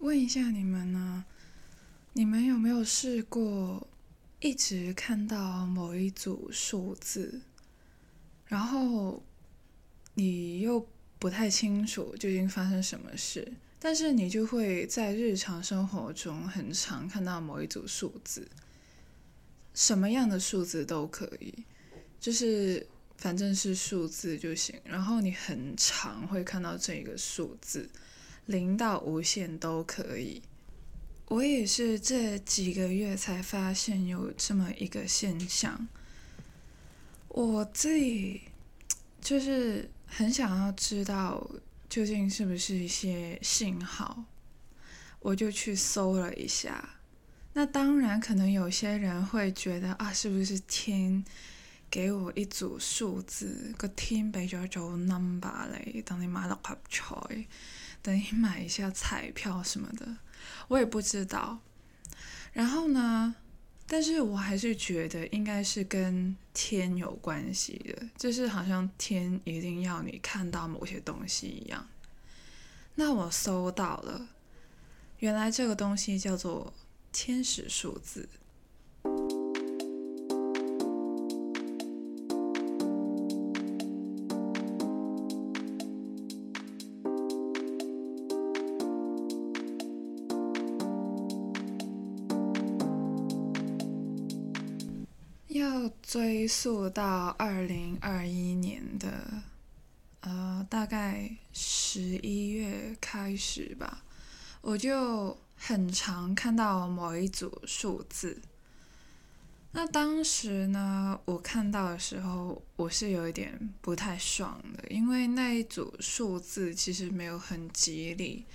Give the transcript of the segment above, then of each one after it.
问一下你们呢？你们有没有试过一直看到某一组数字，然后你又不太清楚究竟发生什么事，但是你就会在日常生活中很常看到某一组数字，什么样的数字都可以，就是反正是数字就行。然后你很常会看到这个数字，零到无限都可以。我也是这几个月才发现有这么一个现象，我自己就是很想要知道究竟是不是一些信号，我就去搜了一下。那当然，可能有些人会觉得啊，是不是天给我一组数字，个天俾咗组 number 嚟，等你买六合彩，等你买一下彩票什么的。我也不知道，然后呢？但是我还是觉得应该是跟天有关系的，就是好像天一定要你看到某些东西一样。那我搜到了，原来这个东西叫做天使数字。追溯到二零二一年的，呃，大概十一月开始吧，我就很常看到某一组数字。那当时呢，我看到的时候，我是有一点不太爽的，因为那一组数字其实没有很吉利，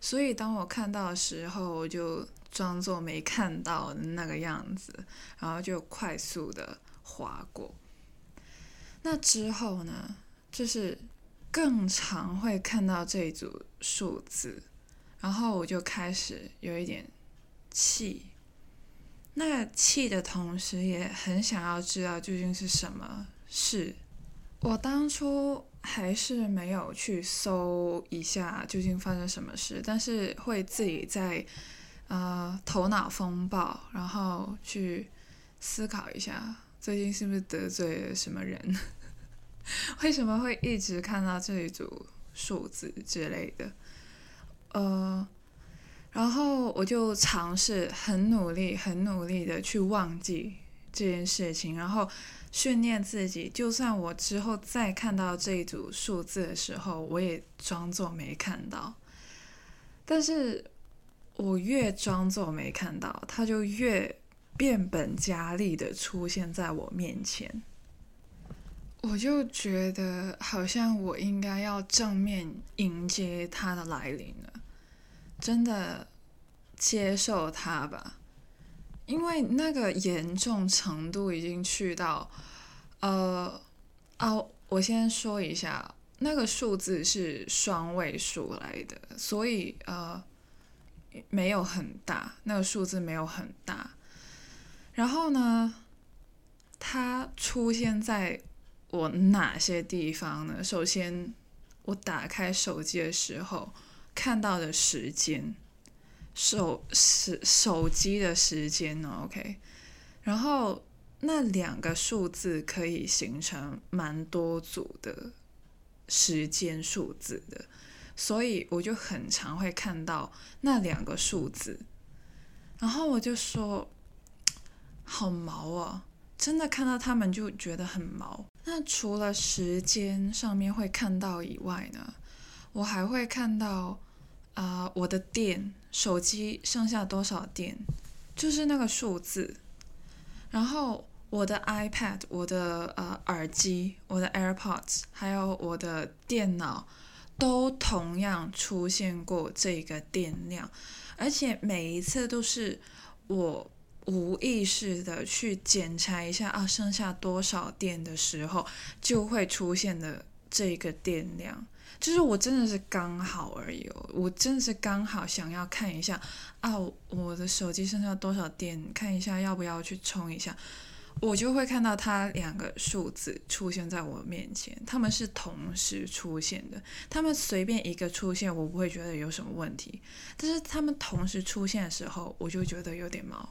所以当我看到的时候，我就。装作没看到那个样子，然后就快速的划过。那之后呢，就是更常会看到这一组数字，然后我就开始有一点气。那气的同时，也很想要知道究竟是什么事。我当初还是没有去搜一下究竟发生什么事，但是会自己在。呃，头脑风暴，然后去思考一下，最近是不是得罪了什么人？为什么会一直看到这一组数字之类的？呃，然后我就尝试很努力、很努力的去忘记这件事情，然后训练自己，就算我之后再看到这一组数字的时候，我也装作没看到。但是。我越装作没看到，他就越变本加厉的出现在我面前。我就觉得好像我应该要正面迎接他的来临了，真的接受他吧，因为那个严重程度已经去到，呃，哦，我先说一下，那个数字是双位数来的，所以呃。没有很大，那个数字没有很大。然后呢，它出现在我哪些地方呢？首先，我打开手机的时候看到的时间，手是手机的时间呢？OK。然后那两个数字可以形成蛮多组的时间数字的。所以我就很常会看到那两个数字，然后我就说，好毛啊！真的看到他们就觉得很毛。那除了时间上面会看到以外呢，我还会看到啊，我的电，手机剩下多少电，就是那个数字。然后我的 iPad，我的呃耳机，我的 AirPods，还有我的电脑。都同样出现过这个电量，而且每一次都是我无意识的去检查一下啊，剩下多少电的时候就会出现的这个电量，就是我真的是刚好而已哦，我真的是刚好想要看一下啊，我的手机剩下多少电，看一下要不要去充一下，我就会看到它两个数字出现在我面前，他们是同时出现的。他们随便一个出现，我不会觉得有什么问题，但是他们同时出现的时候，我就觉得有点毛。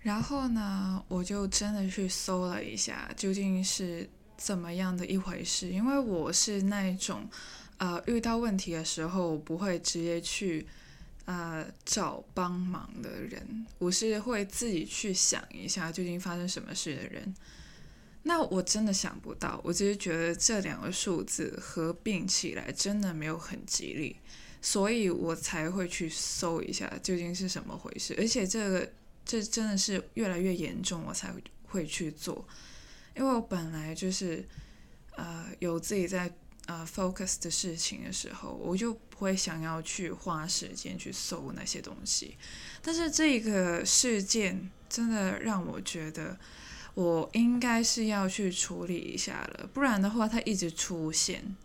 然后呢，我就真的去搜了一下，究竟是怎么样的一回事。因为我是那种，呃，遇到问题的时候不会直接去。呃，找帮忙的人，我是会自己去想一下究竟发生什么事的人。那我真的想不到，我只是觉得这两个数字合并起来真的没有很吉利，所以我才会去搜一下究竟是什么回事。而且这个这真的是越来越严重，我才会去做，因为我本来就是呃有自己在。呃，focus 的事情的时候，我就不会想要去花时间去搜那些东西。但是这个事件真的让我觉得，我应该是要去处理一下了，不然的话它一直出现。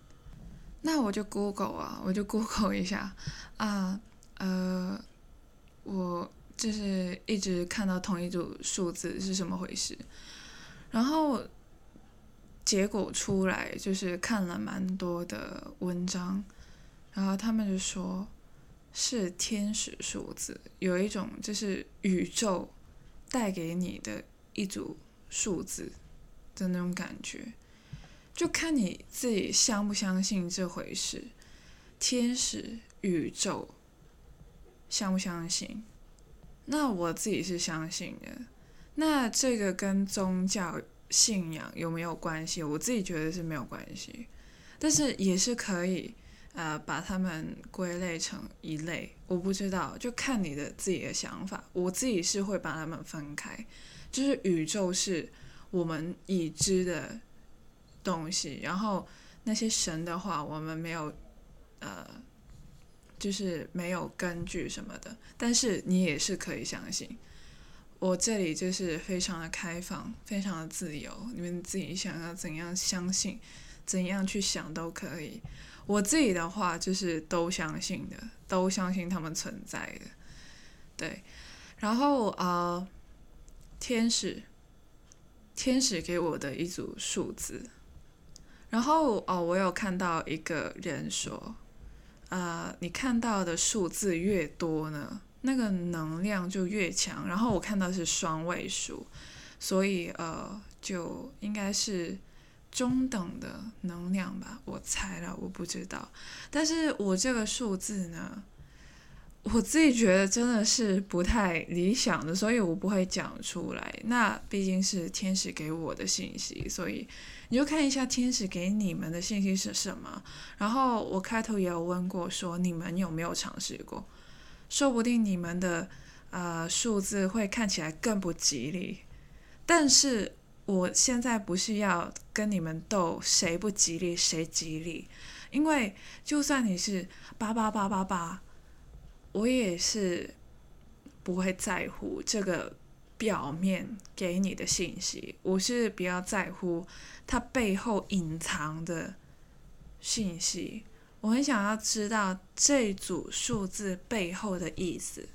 那我就 Google 啊，我就 Google 一下啊，呃，我就是一直看到同一组数字是什么回事，然后。结果出来就是看了蛮多的文章，然后他们就说是天使数字，有一种就是宇宙带给你的一组数字的那种感觉，就看你自己相不相信这回事。天使、宇宙，相不相信？那我自己是相信的。那这个跟宗教。信仰有没有关系？我自己觉得是没有关系，但是也是可以，呃，把它们归类成一类。我不知道，就看你的自己的想法。我自己是会把它们分开，就是宇宙是我们已知的东西，然后那些神的话，我们没有，呃，就是没有根据什么的。但是你也是可以相信。我这里就是非常的开放，非常的自由，你们自己想要怎样相信，怎样去想都可以。我自己的话就是都相信的，都相信他们存在的。对，然后呃，天使，天使给我的一组数字，然后哦，我有看到一个人说，呃，你看到的数字越多呢。那个能量就越强，然后我看到是双位数，所以呃，就应该是中等的能量吧，我猜了，我不知道。但是我这个数字呢，我自己觉得真的是不太理想的，所以我不会讲出来。那毕竟是天使给我的信息，所以你就看一下天使给你们的信息是什么。然后我开头也有问过，说你们有没有尝试过？说不定你们的呃数字会看起来更不吉利，但是我现在不是要跟你们斗谁不吉利谁吉利，因为就算你是八八八八八，我也是不会在乎这个表面给你的信息，我是比较在乎它背后隐藏的信息。我很想要知道这组数字背后的意思。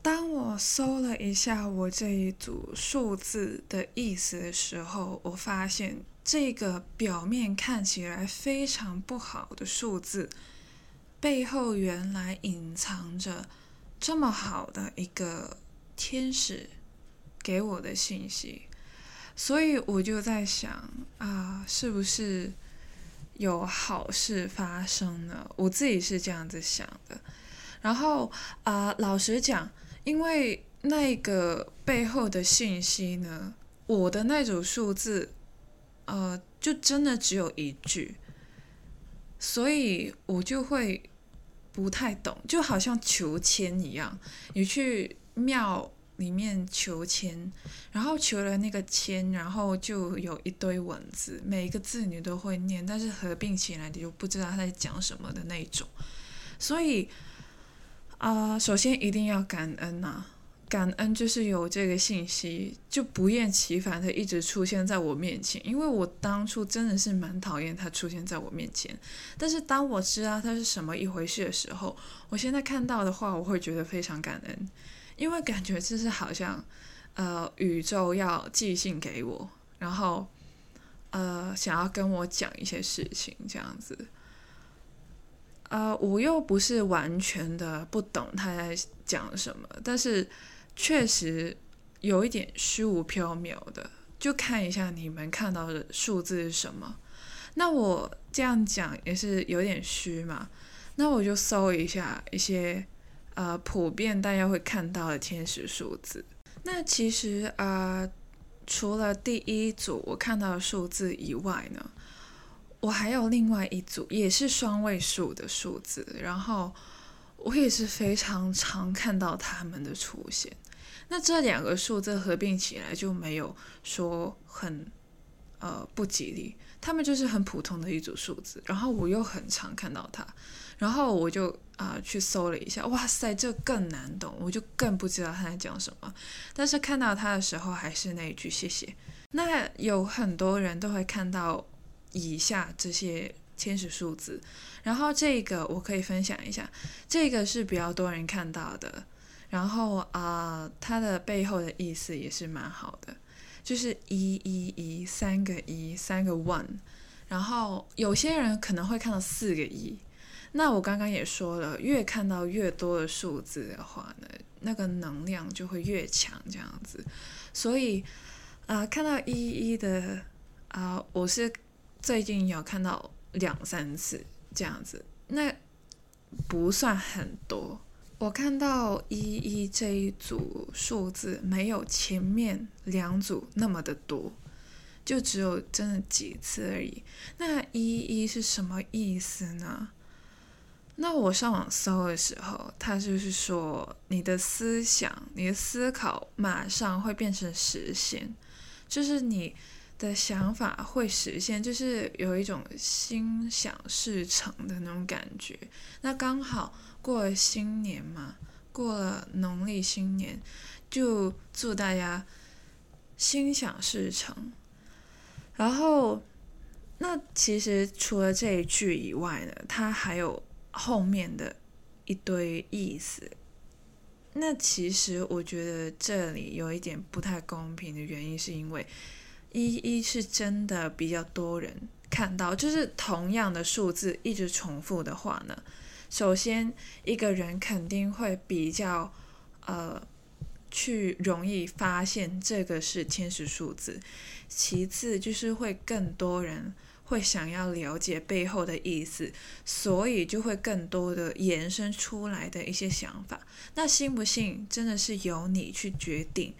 当我搜了一下我这一组数字的意思的时候，我发现这个表面看起来非常不好的数字，背后原来隐藏着这么好的一个天使给我的信息。所以我就在想啊，是不是？有好事发生呢，我自己是这样子想的。然后啊，老实讲，因为那个背后的信息呢，我的那组数字，呃，就真的只有一句，所以我就会不太懂，就好像求签一样，你去庙。里面求签，然后求了那个签，然后就有一堆文字，每一个字你都会念，但是合并起来你就不知道他在讲什么的那种。所以，啊，首先一定要感恩呐，感恩就是有这个信息，就不厌其烦的一直出现在我面前，因为我当初真的是蛮讨厌它出现在我面前，但是当我知道它是什么一回事的时候，我现在看到的话，我会觉得非常感恩。因为感觉就是好像，呃，宇宙要寄信给我，然后呃，想要跟我讲一些事情，这样子。呃，我又不是完全的不懂他在讲什么，但是确实有一点虚无缥缈的，就看一下你们看到的数字是什么。那我这样讲也是有点虚嘛，那我就搜一下一些呃普遍大家会看到的天使数字。那其实啊，除了第一组我看到的数字以外呢。我还有另外一组，也是双位数的数字，然后我也是非常常看到他们的出现。那这两个数字合并起来就没有说很呃不吉利，他们就是很普通的一组数字。然后我又很常看到它，然后我就啊去搜了一下，哇塞，这更难懂，我就更不知道他在讲什么。但是看到它的时候，还是那一句谢谢。那有很多人都会看到。以下这些天使数字，然后这个我可以分享一下，这个是比较多人看到的，然后啊，它的背后的意思也是蛮好的，就是一一一三个一三个 one，然后有些人可能会看到四个一，那我刚刚也说了，越看到越多的数字的话呢，那个能量就会越强这样子，所以啊，看到一一的啊，我是。最近有看到两三次这样子，那不算很多。我看到一一这一组数字没有前面两组那么的多，就只有真的几次而已。那一一是什么意思呢？那我上网搜的时候，它就是说你的思想、你的思考马上会变成实现，就是你。的想法会实现，就是有一种心想事成的那种感觉。那刚好过了新年嘛，过了农历新年，就祝大家心想事成。然后，那其实除了这一句以外呢，它还有后面的一堆意思。那其实我觉得这里有一点不太公平的原因，是因为。一一是真的比较多人看到，就是同样的数字一直重复的话呢，首先一个人肯定会比较呃去容易发现这个是天使数字，其次就是会更多人会想要了解背后的意思，所以就会更多的延伸出来的一些想法。那信不信真的是由你去决定。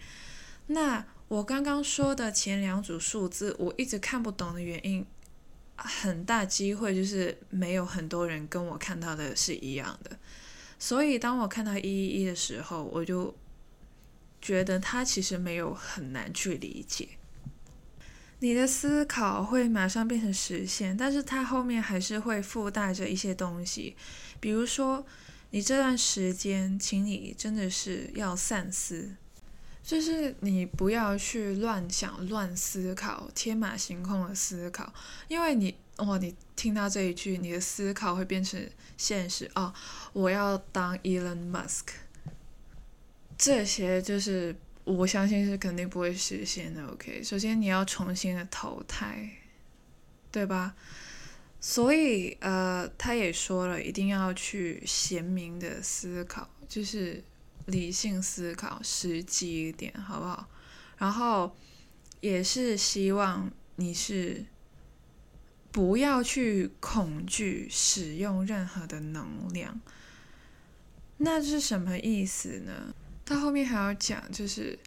那。我刚刚说的前两组数字，我一直看不懂的原因，很大机会就是没有很多人跟我看到的是一样的。所以当我看到一一一的时候，我就觉得它其实没有很难去理解。你的思考会马上变成实现，但是它后面还是会附带着一些东西，比如说你这段时间，请你真的是要散思。就是你不要去乱想、乱思考、天马行空的思考，因为你哇，你听到这一句，你的思考会变成现实哦。我要当 Elon Musk，这些就是我相信是肯定不会实现的。OK，首先你要重新的投胎，对吧？所以呃，他也说了，一定要去贤明的思考，就是。理性思考，实际一点，好不好？然后也是希望你是不要去恐惧使用任何的能量。那是什么意思呢？他后面还要讲，就是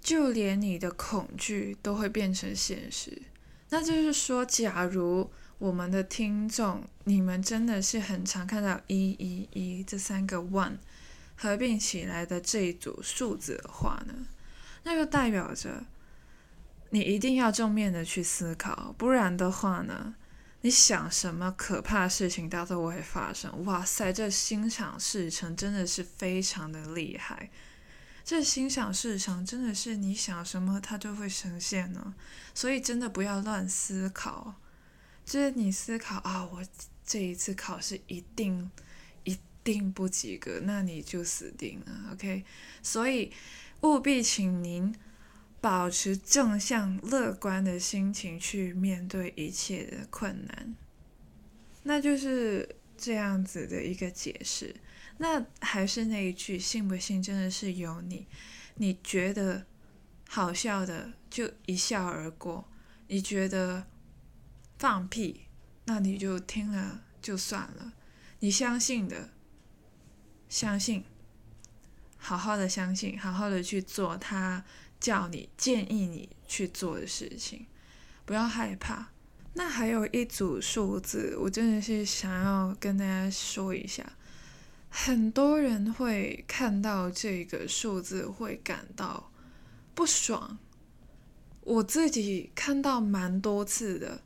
就连你的恐惧都会变成现实。那就是说，假如我们的听众，你们真的是很常看到一一一这三个 one。合并起来的这一组数字的话呢，那就代表着你一定要正面的去思考，不然的话呢，你想什么可怕的事情，它都会发生。哇塞，这心想事成真的是非常的厉害，这心想事成真的是你想什么，它就会实现呢。所以真的不要乱思考，就是你思考啊，我这一次考试一定。定不及格，那你就死定了。OK，所以务必请您保持正向乐观的心情去面对一切的困难。那就是这样子的一个解释。那还是那一句，信不信真的是由你。你觉得好笑的就一笑而过，你觉得放屁，那你就听了就算了。你相信的，相信，好好的相信，好好的去做他叫你、建议你去做的事情，不要害怕。那还有一组数字，我真的是想要跟大家说一下。很多人会看到这个数字会感到不爽，我自己看到蛮多次的，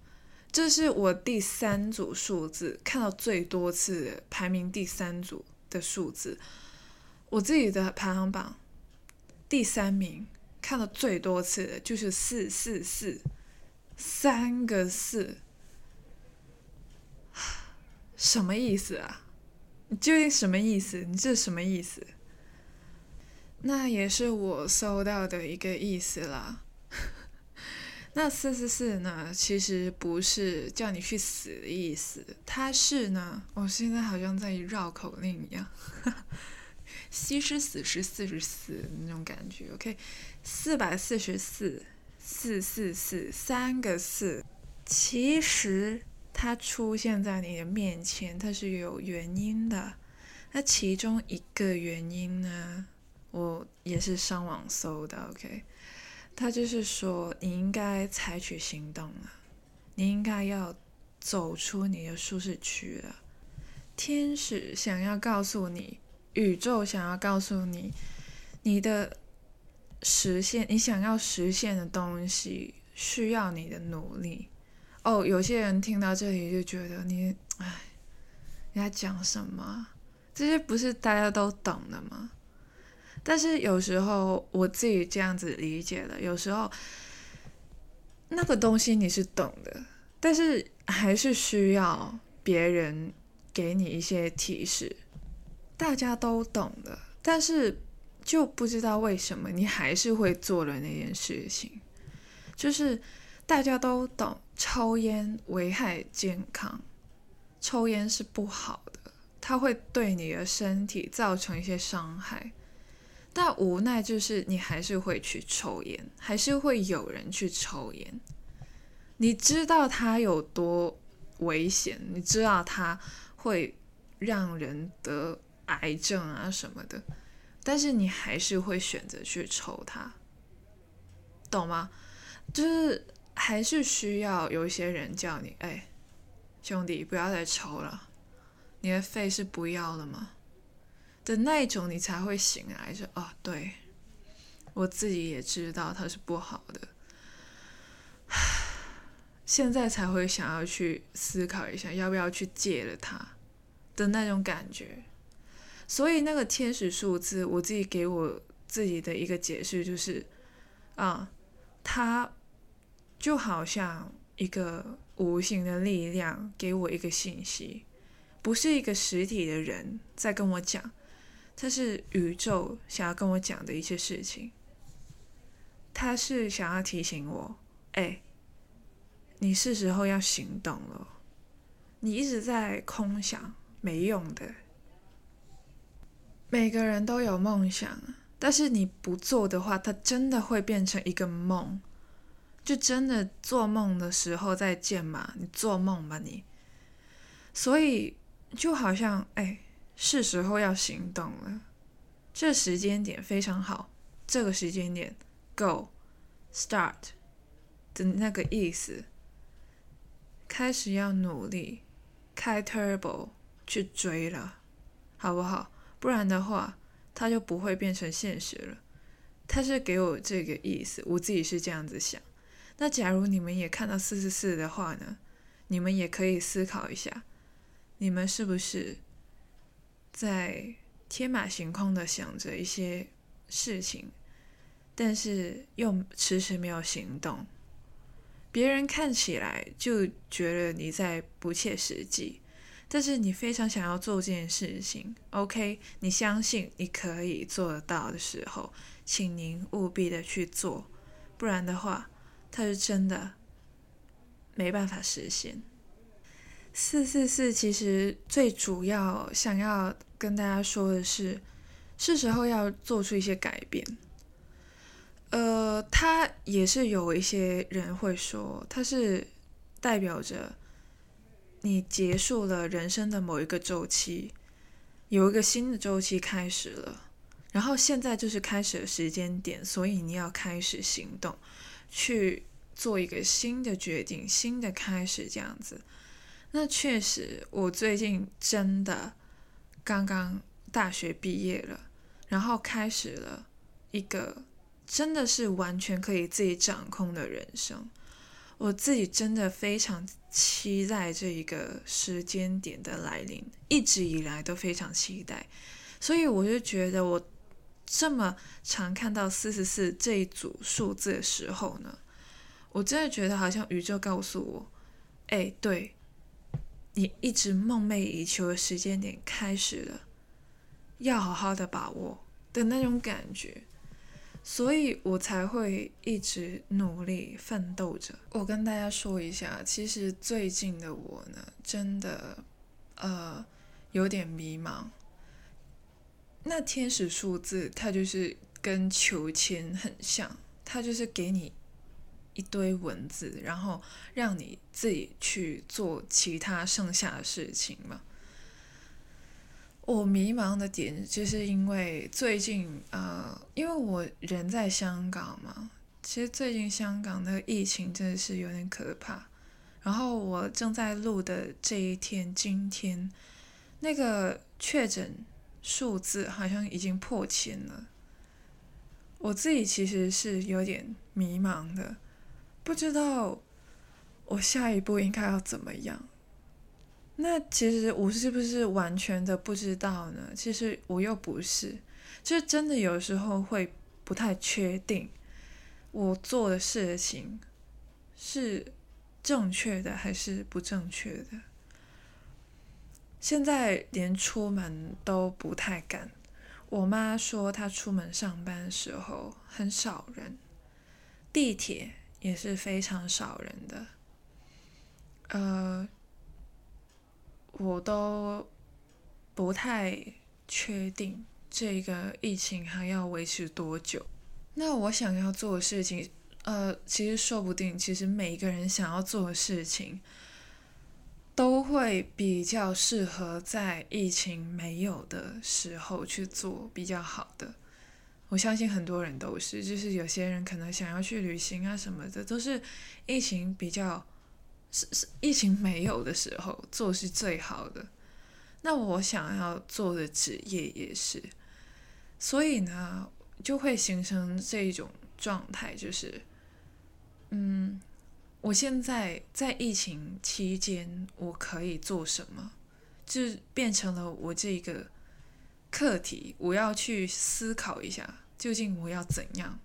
这是我第三组数字看到最多次的，排名第三组的数字，我自己的排行榜第三名看到最多次的就是四四四，三个四，什么意思啊？你究竟什么意思？你这什么意思？那也是我搜到的一个意思啦。那四四四呢？其实不是叫你去死的意思，它是呢，我现在好像在绕口令一样，西施死时四十四那种感觉。OK，四百四十四，四四四，三个四，其实。它出现在你的面前，它是有原因的。那其中一个原因呢，我也是上网搜的。OK，他就是说你应该采取行动了，你应该要走出你的舒适区了。天使想要告诉你，宇宙想要告诉你，你的实现，你想要实现的东西需要你的努力。哦，有些人听到这里就觉得你，哎，你在讲什么？这些不是大家都懂的吗？但是有时候我自己这样子理解了，有时候那个东西你是懂的，但是还是需要别人给你一些提示。大家都懂的，但是就不知道为什么你还是会做了那件事情，就是大家都懂。抽烟危害健康，抽烟是不好的，它会对你的身体造成一些伤害。但无奈就是你还是会去抽烟，还是会有人去抽烟。你知道它有多危险，你知道它会让人得癌症啊什么的，但是你还是会选择去抽它，懂吗？就是。还是需要有一些人叫你，哎，兄弟，不要再抽了，你的肺是不要了吗？的那一种，你才会醒来，说，哦，对，我自己也知道它是不好的，现在才会想要去思考一下，要不要去戒了它的那种感觉。所以那个天使数字，我自己给我自己的一个解释就是，啊，它。就好像一个无形的力量给我一个信息，不是一个实体的人在跟我讲，它是宇宙想要跟我讲的一些事情。他是想要提醒我，哎，你是时候要行动了。你一直在空想，没用的。每个人都有梦想，但是你不做的话，它真的会变成一个梦。就真的做梦的时候再见嘛？你做梦吧你。所以就好像哎，是时候要行动了。这时间点非常好，这个时间点，go start 的那个意思，开始要努力，开 turbo 去追了，好不好？不然的话，它就不会变成现实了。他是给我这个意思，我自己是这样子想。那假如你们也看到四四四的话呢？你们也可以思考一下，你们是不是在天马行空的想着一些事情，但是又迟迟没有行动？别人看起来就觉得你在不切实际，但是你非常想要做这件事情，OK，你相信你可以做得到的时候，请您务必的去做，不然的话，它是真的没办法实现。四四四其实最主要想要跟大家说的是，是时候要做出一些改变。呃，它也是有一些人会说，它是代表着你结束了人生的某一个周期，有一个新的周期开始了，然后现在就是开始的时间点，所以你要开始行动，去做一个新的决定，新的开始这样子。那确实，我最近真的刚刚大学毕业了，然后开始了一个真的是完全可以自己掌控的人生。我自己真的非常期待这一个时间点的来临，一直以来都非常期待。所以我就觉得，我这么常看到四十四这一组数字的时候呢，我真的觉得好像宇宙告诉我，哎，对。你一直梦寐以求的时间点开始了，要好好的把握的那种感觉，所以我才会一直努力奋斗着。我跟大家说一下，其实最近的我呢，真的呃有点迷茫。那天使数字它就是跟求签很像，它就是给你。一堆文字，然后让你自己去做其他剩下的事情嘛。我迷茫的点就是因为最近呃，因为我人在香港嘛，其实最近香港的疫情真的是有点可怕。然后我正在录的这一天，今天那个确诊数字好像已经破千了。我自己其实是有点迷茫的。不知道我下一步应该要怎么样？那其实我是不是完全的不知道呢？其实我又不是，就是真的有时候会不太确定我做的事情是正确的还是不正确的。现在连出门都不太敢。我妈说她出门上班的时候很少人，地铁。也是非常少人的，呃，我都不太确定这个疫情还要维持多久。那我想要做的事情，呃，其实说不定，其实每一个人想要做的事情，都会比较适合在疫情没有的时候去做，比较好的。我相信很多人都是，就是有些人可能想要去旅行啊什么的，都是疫情比较是是疫情没有的时候做是最好的。那我想要做的职业也是，所以呢，就会形成这一种状态，就是，嗯，我现在在疫情期间我可以做什么，就变成了我这个课题，我要去思考一下。究竟我要怎样？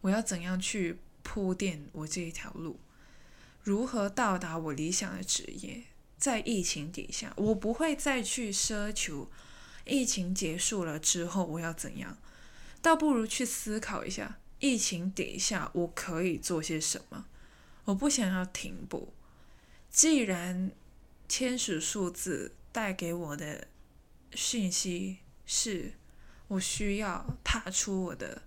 我要怎样去铺垫我这一条路？如何到达我理想的职业？在疫情底下，我不会再去奢求疫情结束了之后我要怎样，倒不如去思考一下疫情底下我可以做些什么。我不想要停步。既然天使数字带给我的讯息是。我需要踏出我的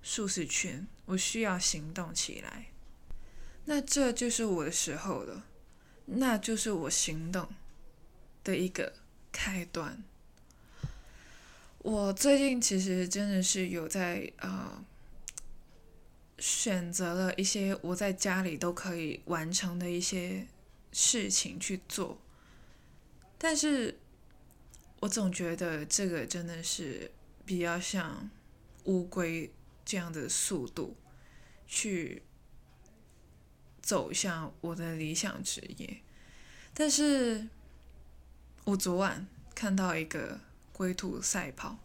舒适圈，我需要行动起来。那这就是我的时候了，那就是我行动的一个开端。我最近其实真的是有在呃选择了一些我在家里都可以完成的一些事情去做，但是我总觉得这个真的是。比较像乌龟这样的速度去走向我的理想职业，但是我昨晚看到一个龟兔赛跑，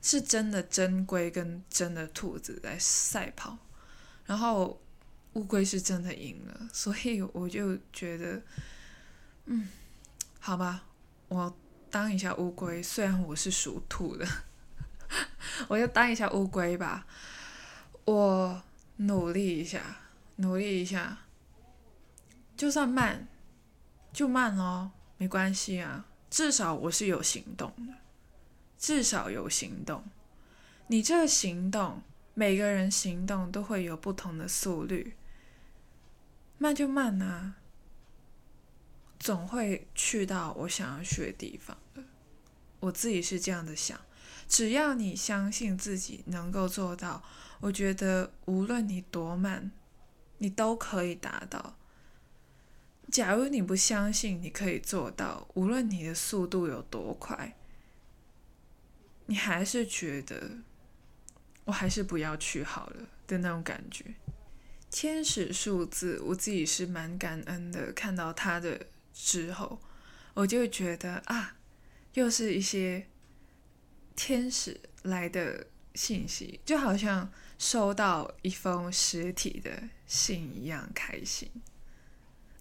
是真的真龟跟真的兔子在赛跑，然后乌龟是真的赢了，所以我就觉得，嗯，好吧，我当一下乌龟，虽然我是属兔的，我就当一下乌龟吧。我努力一下，努力一下，就算慢，就慢哦，没关系啊，至少我是有行动的，至少有行动。你这个行动，每个人行动都会有不同的速率，慢就慢啊，总会去到我想要去的地方的。我自己是这样的想，只要你相信自己能够做到。我觉得无论你多慢，你都可以达到。假如你不相信你可以做到，无论你的速度有多快，你还是觉得我还是不要去好了的那种感觉。天使数字，我自己是蛮感恩的。看到它的之后，我就觉得啊，又是一些天使来的信息，就好像。收到一封实体的信一样开心，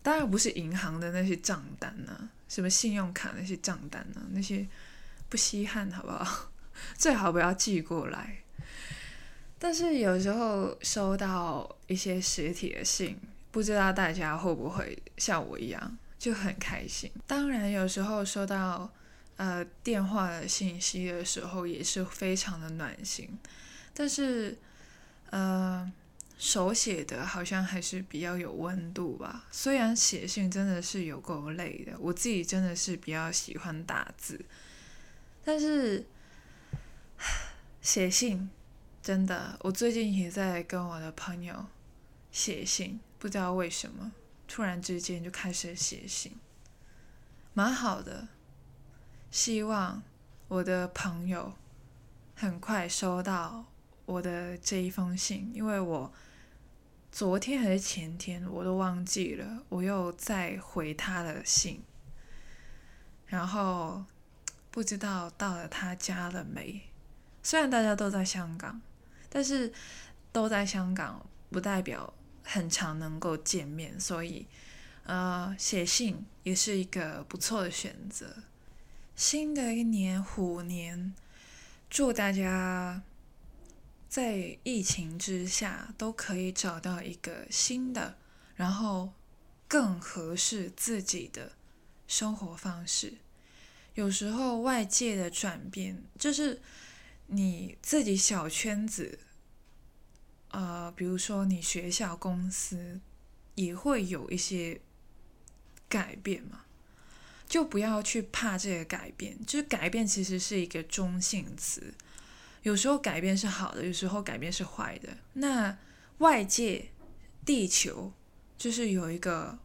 当然不是银行的那些账单呢，什么信用卡那些账单呢，那些不稀罕，好不好？最好不要寄过来。但是有时候收到一些实体的信，不知道大家会不会像我一样就很开心。当然，有时候收到呃电话的信息的时候，也是非常的暖心，但是。呃，手写的好像还是比较有温度吧。虽然写信真的是有够累的，我自己真的是比较喜欢打字，但是写信真的，我最近也在跟我的朋友写信，不知道为什么突然之间就开始写信，蛮好的。希望我的朋友很快收到。我的这一封信，因为我昨天还是前天我都忘记了，我又再回他的信，然后不知道到了他家了没。虽然大家都在香港，但是都在香港不代表很常能够见面，所以呃，写信也是一个不错的选择。新的一年虎年，祝大家。在疫情之下，都可以找到一个新的，然后更合适自己的生活方式。有时候外界的转变，就是你自己小圈子，呃，比如说你学校、公司，也会有一些改变嘛。就不要去怕这个改变，就是改变其实是一个中性词。有时候改变是好的，有时候改变是坏的。那外界、地球就是有一个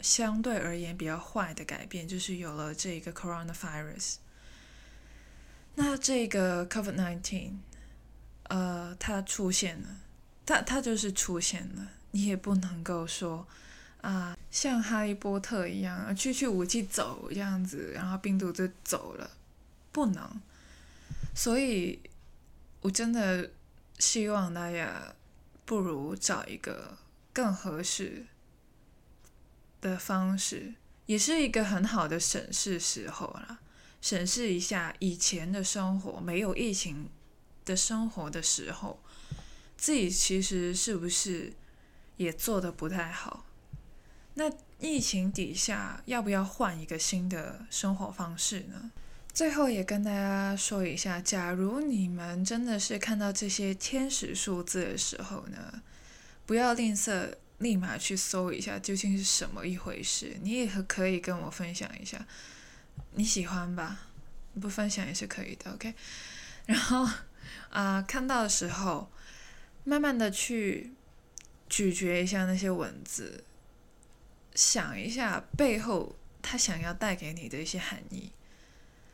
相对而言比较坏的改变，就是有了这一个 coronavirus。那这个 COVID-19，呃，它出现了，它它就是出现了，你也不能够说啊，像哈利波特一样，去去武器走这样子，然后病毒就走了，不能。所以。我真的希望大家不如找一个更合适的方式，也是一个很好的审视时候啦。审视一下以前的生活，没有疫情的生活的时候，自己其实是不是也做的不太好？那疫情底下，要不要换一个新的生活方式呢？最后也跟大家说一下，假如你们真的是看到这些天使数字的时候呢，不要吝啬，立马去搜一下究竟是什么一回事。你也可以跟我分享一下，你喜欢吧？不分享也是可以的，OK。然后啊，看到的时候，慢慢的去咀嚼一下那些文字，想一下背后他想要带给你的一些含义。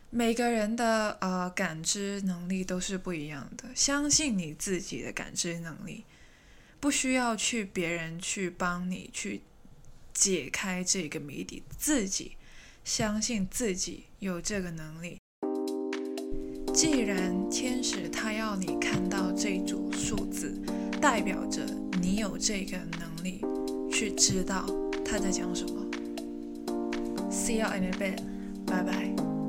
每个人的呃感知能力都是不一样的，相信你自己的感知能力，不需要去别人去帮你去解开这个谜底，自己相信自己有这个能力。既然天使他要你看到这组数字，代表着你有这个能力去知道他在讲什么。See you in a bit. 拜拜。